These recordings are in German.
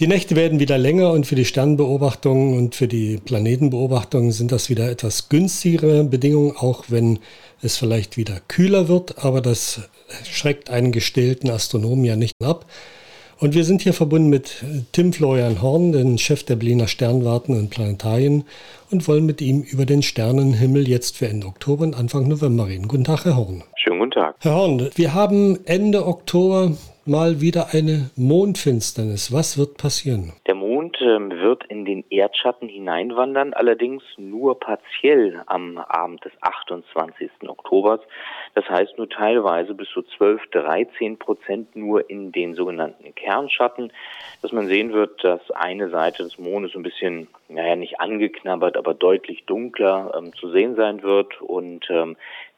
Die Nächte werden wieder länger und für die Sternbeobachtungen und für die Planetenbeobachtungen sind das wieder etwas günstigere Bedingungen, auch wenn es vielleicht wieder kühler wird, aber das schreckt einen gestählten Astronomen ja nicht ab. Und wir sind hier verbunden mit Tim Florian Horn, den Chef der Berliner Sternwarten und Planetarien, und wollen mit ihm über den Sternenhimmel jetzt für Ende Oktober und Anfang November reden. Guten Tag, Herr Horn. Schönen guten Tag. Herr Horn, wir haben Ende Oktober mal wieder eine Mondfinsternis. Was wird passieren? Der Mond äh, wird in den Erdschatten hineinwandern, allerdings nur partiell am Abend des 28. Oktobers. Das heißt nur teilweise bis zu 12, 13 Prozent nur in den sogenannten Kernschatten, dass man sehen wird, dass eine Seite des Mondes ein bisschen, naja, nicht angeknabbert, aber deutlich dunkler ähm, zu sehen sein wird und ähm,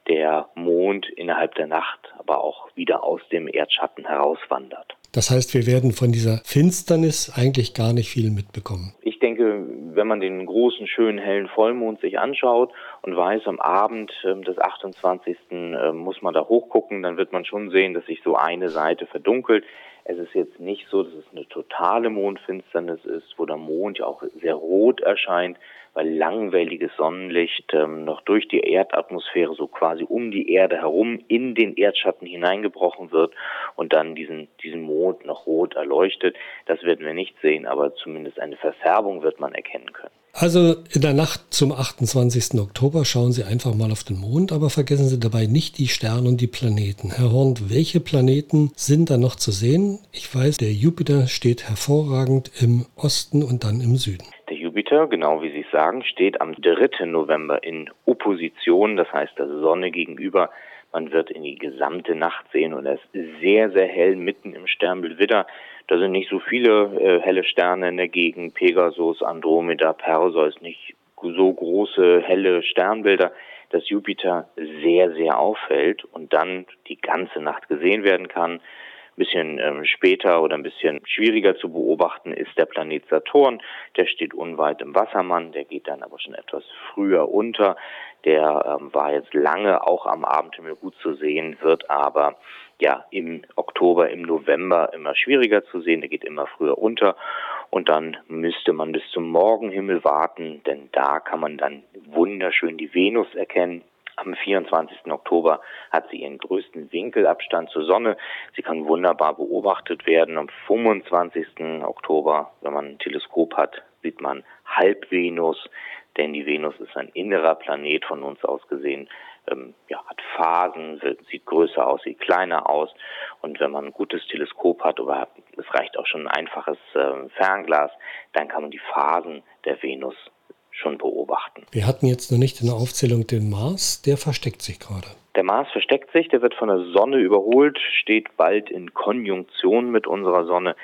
der Mond innerhalb der Nacht aber auch wieder aus dem Erdschatten herauswandert. Das heißt, wir werden von dieser Finsternis eigentlich gar nicht viel mitbekommen. Ich denke, wenn man den großen, schönen, hellen Vollmond sich anschaut und weiß, am Abend äh, des 28. Äh, muss man da hochgucken, dann wird man schon sehen, dass sich so eine Seite verdunkelt. Es ist jetzt nicht so, dass es eine totale Mondfinsternis ist, wo der Mond ja auch sehr rot erscheint, weil langwelliges Sonnenlicht ähm, noch durch die Erdatmosphäre so quasi um die Erde herum in den Erdschatten hineingebrochen wird und dann diesen, diesen Mond noch rot erleuchtet. Das werden wir nicht sehen, aber zumindest eine Verfärbung wird man erkennen können. Also in der Nacht zum 28. Oktober schauen Sie einfach mal auf den Mond, aber vergessen Sie dabei nicht die Sterne und die Planeten. Herr Horn, welche Planeten sind da noch zu sehen? Ich weiß, der Jupiter steht hervorragend im Osten und dann im Süden. Jupiter, genau wie Sie es sagen, steht am 3. November in Opposition, das heißt der Sonne gegenüber. Man wird in die gesamte Nacht sehen und es ist sehr, sehr hell mitten im Sternbild Widder. Da sind nicht so viele äh, helle Sterne in der Gegend. Pegasus, Andromeda, Perseus, nicht so große helle Sternbilder, dass Jupiter sehr, sehr auffällt und dann die ganze Nacht gesehen werden kann bisschen ähm, später oder ein bisschen schwieriger zu beobachten ist der Planet Saturn. Der steht unweit im Wassermann, der geht dann aber schon etwas früher unter. Der ähm, war jetzt lange auch am Abendhimmel gut zu sehen, wird aber ja im Oktober, im November immer schwieriger zu sehen. Der geht immer früher unter und dann müsste man bis zum Morgenhimmel warten, denn da kann man dann wunderschön die Venus erkennen. Am 24. Oktober hat sie ihren größten Winkelabstand zur Sonne. Sie kann wunderbar beobachtet werden. Am 25. Oktober, wenn man ein Teleskop hat, sieht man Halbvenus, denn die Venus ist ein innerer Planet von uns aus gesehen. Ähm, ja, hat Phasen, sieht größer aus, sieht kleiner aus. Und wenn man ein gutes Teleskop hat oder es reicht auch schon ein einfaches äh, Fernglas, dann kann man die Phasen der Venus schon beobachten. Wir hatten jetzt noch nicht in der Aufzählung den Mars, der versteckt sich gerade. Der Mars versteckt sich, der wird von der Sonne überholt, steht bald in Konjunktion mit unserer Sonne,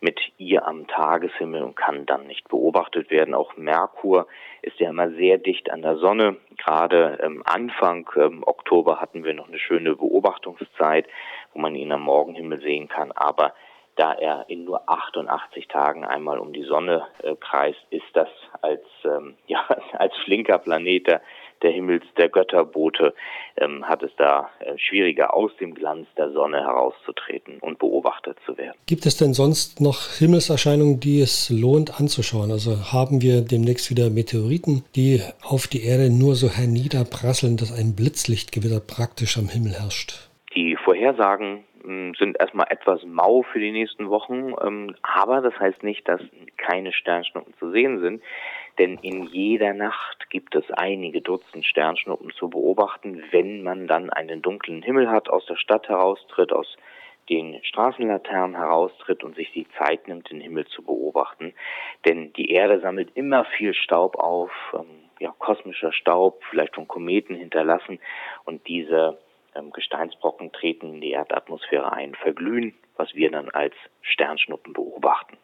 mit ihr am Tageshimmel und kann dann nicht beobachtet werden. Auch Merkur ist ja immer sehr dicht an der Sonne. Gerade ähm, Anfang ähm, Oktober hatten wir noch eine schöne Beobachtungszeit, wo man ihn am Morgenhimmel sehen kann, aber da er in nur 88 Tagen einmal um die Sonne äh, kreist, ist das als, ähm, ja, als flinker Planet der, der Himmels, der Götterbote, ähm, hat es da äh, schwieriger aus dem Glanz der Sonne herauszutreten und beobachtet zu werden. Gibt es denn sonst noch Himmelserscheinungen, die es lohnt anzuschauen? Also haben wir demnächst wieder Meteoriten, die auf die Erde nur so herniederprasseln, dass ein Blitzlichtgewitter praktisch am Himmel herrscht? Die Vorhersagen sind erstmal etwas mau für die nächsten Wochen, ähm, aber das heißt nicht, dass keine Sternschnuppen zu sehen sind, denn in jeder Nacht gibt es einige Dutzend Sternschnuppen zu beobachten, wenn man dann einen dunklen Himmel hat, aus der Stadt heraustritt, aus den Straßenlaternen heraustritt und sich die Zeit nimmt, den Himmel zu beobachten. Denn die Erde sammelt immer viel Staub auf, ähm, ja, kosmischer Staub, vielleicht von Kometen hinterlassen. Und diese ähm, Gesteinsbrocken treten in die Erdatmosphäre ein, verglühen, was wir dann als Sternschnuppen beobachten.